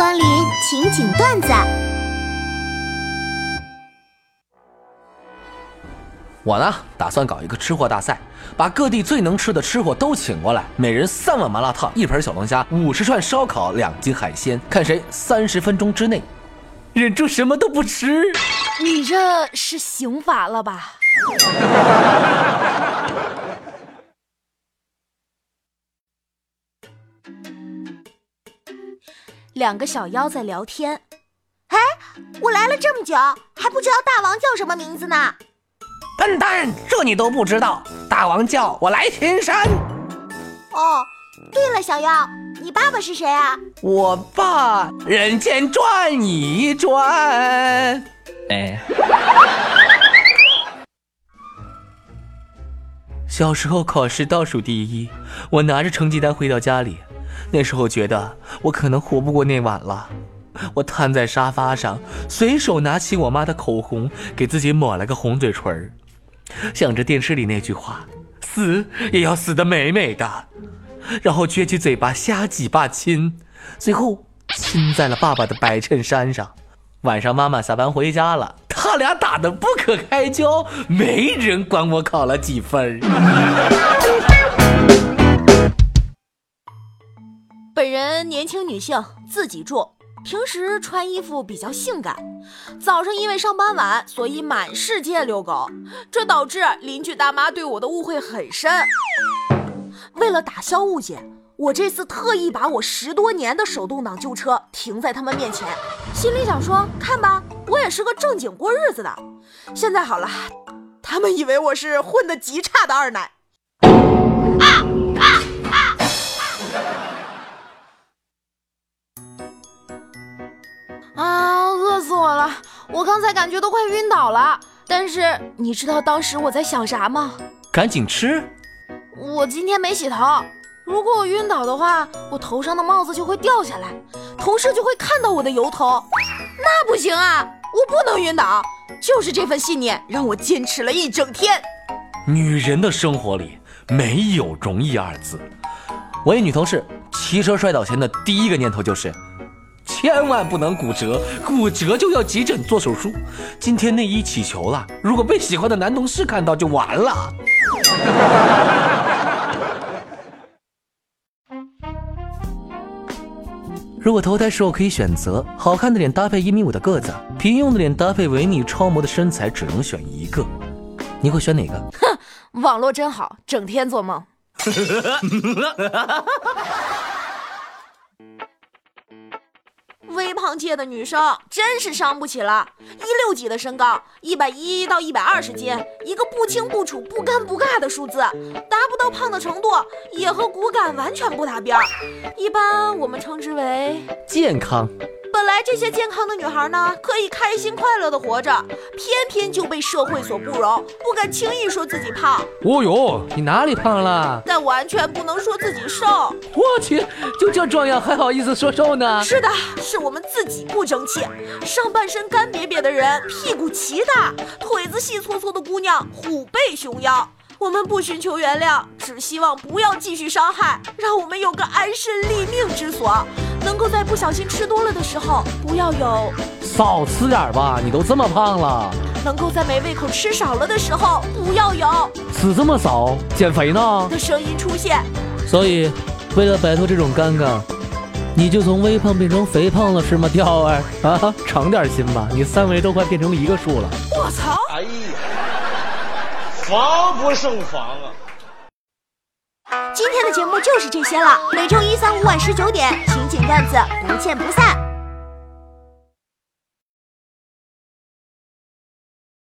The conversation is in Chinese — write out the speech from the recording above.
光临情景段子。我呢，打算搞一个吃货大赛，把各地最能吃的吃货都请过来，每人三碗麻辣烫，一盆小龙虾，五十串烧烤，两斤海鲜，看谁三十分钟之内忍住什么都不吃。你这是刑法了吧？两个小妖在聊天。哎，我来了这么久，还不知道大王叫什么名字呢？笨蛋，这你都不知道？大王叫我来巡山。哦，对了，小妖，你爸爸是谁啊？我爸人间转一转。哎，小时候考试倒数第一，我拿着成绩单回到家里。那时候觉得我可能活不过那晚了，我瘫在沙发上，随手拿起我妈的口红，给自己抹了个红嘴唇想着电视里那句话：“死也要死得美美的。”然后撅起嘴巴瞎几把亲，最后亲在了爸爸的白衬衫上。晚上妈妈下班回家了，他俩打得不可开交，没人管我考了几分。本人年轻女性，自己住，平时穿衣服比较性感。早上因为上班晚，所以满世界遛狗，这导致邻居大妈对我的误会很深。为了打消误解，我这次特意把我十多年的手动挡旧车停在他们面前，心里想说：看吧，我也是个正经过日子的。现在好了，他们以为我是混得极差的二奶。啊，饿死我了！我刚才感觉都快晕倒了。但是你知道当时我在想啥吗？赶紧吃！我今天没洗头，如果我晕倒的话，我头上的帽子就会掉下来，同事就会看到我的油头，那不行啊！我不能晕倒。就是这份信念让我坚持了一整天。女人的生活里没有容易二字。我一女同事骑车摔倒前的第一个念头就是。千万不能骨折，骨折就要急诊做手术。今天内衣起球了，如果被喜欢的男同事看到就完了。如果投胎时候可以选择，好看的脸搭配一米五的个子，平庸的脸搭配维密超模的身材，只能选一个，你会选哪个？哼，网络真好，整天做梦。微胖界的女生真是伤不起了，一六几的身高，一百一到一百二十斤，一个不清不楚、不尴不尬的数字，达不到胖的程度，也和骨感完全不搭边儿，一般我们称之为健康。这些健康的女孩呢，可以开心快乐的活着，偏偏就被社会所不容，不敢轻易说自己胖。哦呦，你哪里胖了？但完全不能说自己瘦。我去，就这壮样还好意思说瘦呢？是的，是我们自己不争气。上半身干瘪瘪的人，屁股奇大，腿子细搓搓的姑娘，虎背熊腰。我们不寻求原谅，只希望不要继续伤害，让我们有个安身立命之所。能够在不小心吃多了的时候，不要有少吃点吧，你都这么胖了。能够在没胃口吃少了的时候，不要有吃这么少减肥呢的声音出现。所以，为了摆脱这种尴尬，你就从微胖变成肥胖了是吗，吊儿啊？长点心吧，你三围都快变成一个数了。我操！哎呀，防不胜防啊！今天的节目就是这些了，每周一、三、五晚十九点，情景段子不见不散。